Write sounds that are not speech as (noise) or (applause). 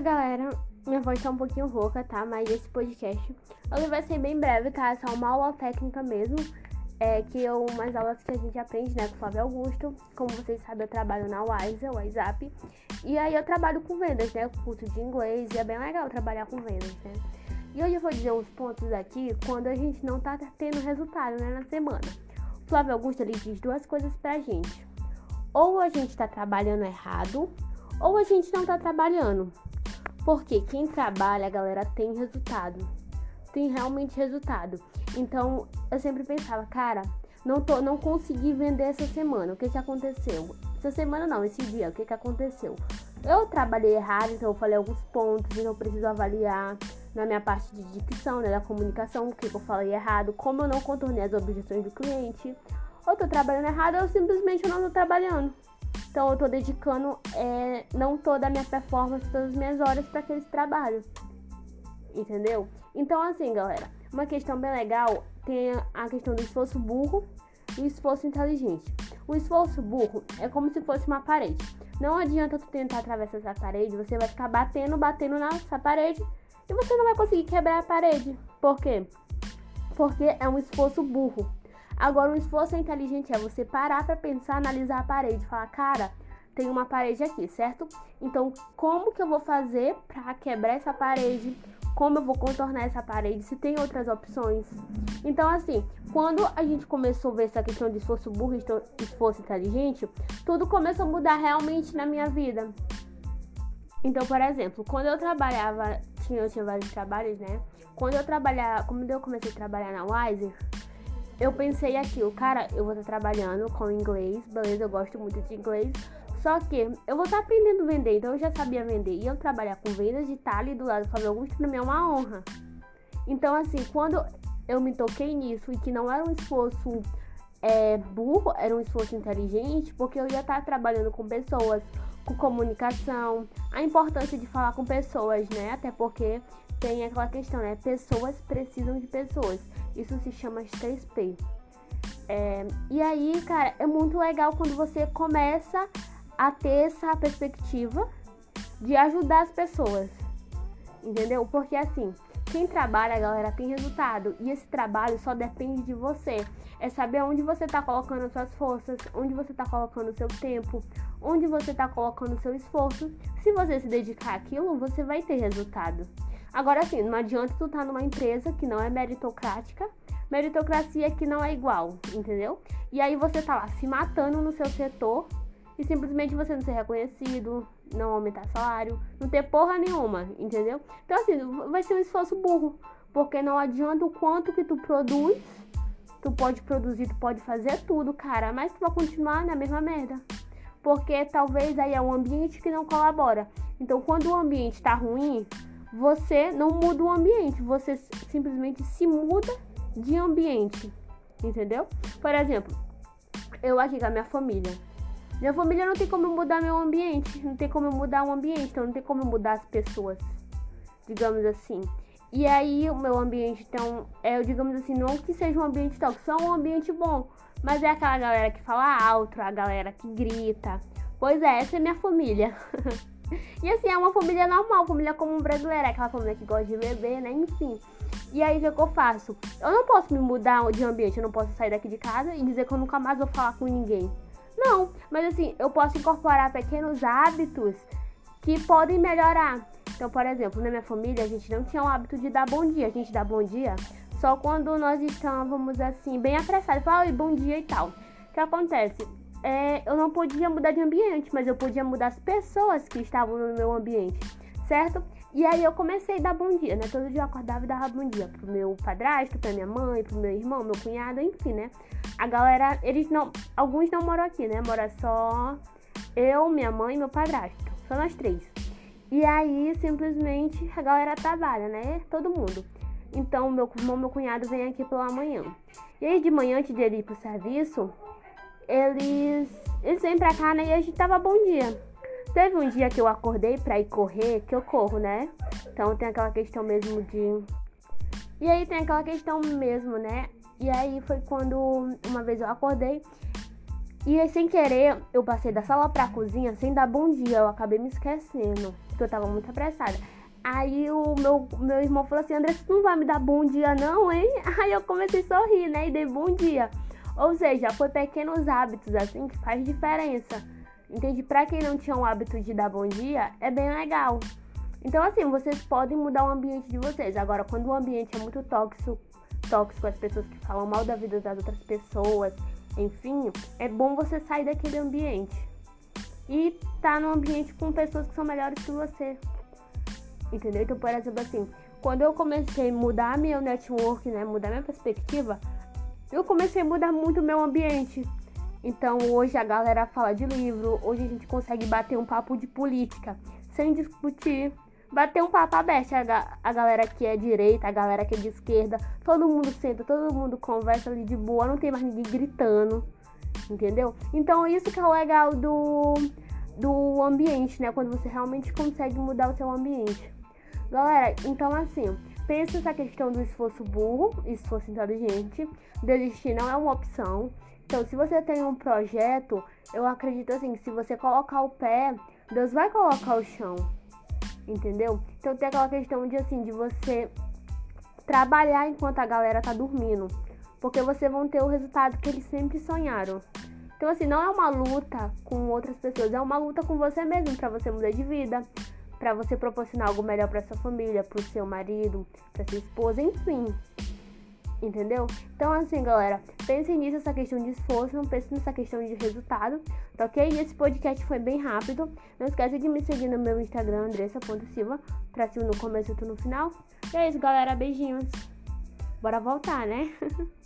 galera, minha voz tá um pouquinho rouca, tá? Mas esse podcast ele vai ser bem breve, tá? É só uma aula técnica mesmo. É que eu, umas aulas que a gente aprende, né, com o Flávio Augusto. Como vocês sabem, eu trabalho na WISE, WhatsApp. E aí eu trabalho com vendas, né? Curso de inglês. E é bem legal trabalhar com vendas, né? E hoje eu vou dizer uns pontos aqui quando a gente não tá tendo resultado, né, na semana. O Flávio Augusto ele diz duas coisas pra gente. Ou a gente tá trabalhando errado, ou a gente não tá trabalhando. Porque quem trabalha, galera, tem resultado. Tem realmente resultado. Então, eu sempre pensava, cara, não, tô, não consegui vender essa semana. O que que aconteceu? Essa semana não, esse dia, o que que aconteceu? Eu trabalhei errado, então eu falei alguns pontos, então eu preciso avaliar na minha parte de dicção, né, da comunicação, o que, que eu falei errado, como eu não contornei as objeções do cliente. Ou tô trabalhando errado, ou simplesmente eu não tô trabalhando. Então eu tô dedicando é, não toda a minha performance, todas as minhas horas para aquele trabalho. Entendeu? Então assim, galera, uma questão bem legal tem a questão do esforço burro e o esforço inteligente. O esforço burro é como se fosse uma parede. Não adianta tu tentar atravessar essa parede, você vai ficar batendo, batendo nessa parede e você não vai conseguir quebrar a parede. Por quê? Porque é um esforço burro. Agora, um esforço inteligente é você parar para pensar, analisar a parede, falar, cara, tem uma parede aqui, certo? Então, como que eu vou fazer para quebrar essa parede? Como eu vou contornar essa parede? Se tem outras opções? Então, assim, quando a gente começou a ver essa questão de esforço burro e esforço inteligente, tudo começou a mudar realmente na minha vida. Então, por exemplo, quando eu trabalhava, tinha, eu tinha vários trabalhos, né? Quando eu trabalhava, quando eu comecei a trabalhar na Wiser, eu pensei aquilo, cara, eu vou estar trabalhando com inglês, beleza, eu gosto muito de inglês. Só que eu vou estar aprendendo a vender, então eu já sabia vender. E eu trabalhar com vendas de estar ali do lado fazer alguns para mim é uma honra. Então, assim, quando eu me toquei nisso e que não era um esforço é, burro, era um esforço inteligente, porque eu ia estar trabalhando com pessoas, com comunicação, a importância de falar com pessoas, né? Até porque tem aquela questão, né? Pessoas precisam de pessoas. Isso se chama 3P. É, e aí, cara, é muito legal quando você começa a ter essa perspectiva de ajudar as pessoas. Entendeu? Porque assim, quem trabalha, galera, tem resultado. E esse trabalho só depende de você. É saber onde você está colocando as suas forças, onde você está colocando o seu tempo, onde você está colocando o seu esforço. Se você se dedicar àquilo, você vai ter resultado. Agora sim, não adianta tu estar tá numa empresa que não é meritocrática, meritocracia que não é igual, entendeu? E aí você tá lá se matando no seu setor e simplesmente você não ser reconhecido, não aumentar salário, não ter porra nenhuma, entendeu? Então assim, vai ser um esforço burro, porque não adianta o quanto que tu produz, tu pode produzir, tu pode fazer tudo, cara, mas tu vai continuar na mesma merda. Porque talvez aí é um ambiente que não colabora. Então, quando o ambiente tá ruim, você não muda o ambiente, você simplesmente se muda de ambiente, entendeu? Por exemplo, eu aqui com a minha família. Minha família não tem como mudar meu ambiente, não tem como mudar o ambiente, então não tem como mudar as pessoas, digamos assim. E aí o meu ambiente, então, é, digamos assim, não que seja um ambiente tóxico, só um ambiente bom, mas é aquela galera que fala alto, a galera que grita. Pois é, essa é minha família. (laughs) E assim, é uma família normal, família comum brasileira, aquela família que gosta de beber, né? Enfim. E aí, o que eu faço? Eu não posso me mudar de ambiente, eu não posso sair daqui de casa e dizer que eu nunca mais vou falar com ninguém. Não, mas assim, eu posso incorporar pequenos hábitos que podem melhorar. Então, por exemplo, na minha família, a gente não tinha o hábito de dar bom dia. A gente dá bom dia só quando nós estávamos assim, bem apressados. Fala, bom dia e tal. O que acontece? É, eu não podia mudar de ambiente, mas eu podia mudar as pessoas que estavam no meu ambiente, certo? E aí eu comecei a dar bom dia, né? Todo dia eu acordava e dava bom dia pro meu padrasto, pra minha mãe, pro meu irmão, meu cunhado, enfim, né? A galera, eles não. Alguns não moram aqui, né? Mora só eu, minha mãe e meu padrasto. Só nós três. E aí, simplesmente, a galera trabalha, né? Todo mundo. Então, meu irmão, meu cunhado vem aqui pela manhã. E aí, de manhã, antes de ele ir pro serviço, eles, eles vêm pra cá, né? E a gente tava bom dia. Teve um dia que eu acordei pra ir correr, que eu corro, né? Então tem aquela questão mesmo de. E aí tem aquela questão mesmo, né? E aí foi quando uma vez eu acordei E aí, sem querer, eu passei da sala pra cozinha sem dar bom dia. Eu acabei me esquecendo, porque eu tava muito apressada. Aí o meu, meu irmão falou assim, André, você não vai me dar bom dia não, hein? (laughs) Aí eu comecei a sorrir, né? E dei bom dia. Ou seja, foi pequenos hábitos assim que faz diferença. Entende? Pra quem não tinha o hábito de dar bom dia, é bem legal. Então, assim, vocês podem mudar o ambiente de vocês. Agora, quando o ambiente é muito tóxico, tóxico, as pessoas que falam mal da vida das outras pessoas, enfim, é bom você sair daquele ambiente. E tá num ambiente com pessoas que são melhores que você. Entendeu? Então, por exemplo, assim, quando eu comecei a mudar meu network, né, mudar minha perspectiva, eu comecei a mudar muito o meu ambiente. Então, hoje a galera fala de livro, hoje a gente consegue bater um papo de política sem discutir, bater um papo aberto. A, a galera que é direita, a galera que é de esquerda, todo mundo senta, todo mundo conversa ali de boa, não tem mais ninguém gritando, entendeu? Então, isso que é o legal do, do ambiente, né? Quando você realmente consegue mudar o seu ambiente. Galera, então assim, pensa essa questão do esforço burro, esforço inteligente. Desistir não é uma opção. Então, se você tem um projeto, eu acredito assim, se você colocar o pé, Deus vai colocar o chão. Entendeu? Então tem aquela questão de assim, de você trabalhar enquanto a galera tá dormindo. Porque você vão ter o resultado que eles sempre sonharam. Então, assim, não é uma luta com outras pessoas, é uma luta com você mesmo, para você mudar de vida, para você proporcionar algo melhor para sua família, para o seu marido, para sua esposa, enfim. Entendeu? Então, assim, galera, pense nisso, essa questão de esforço, não pense nessa questão de resultado, tá ok? E esse podcast foi bem rápido. Não esquece de me seguir no meu Instagram, andressa.silva, pra se no começo e no final. E é isso, galera. Beijinhos. Bora voltar, né? (laughs)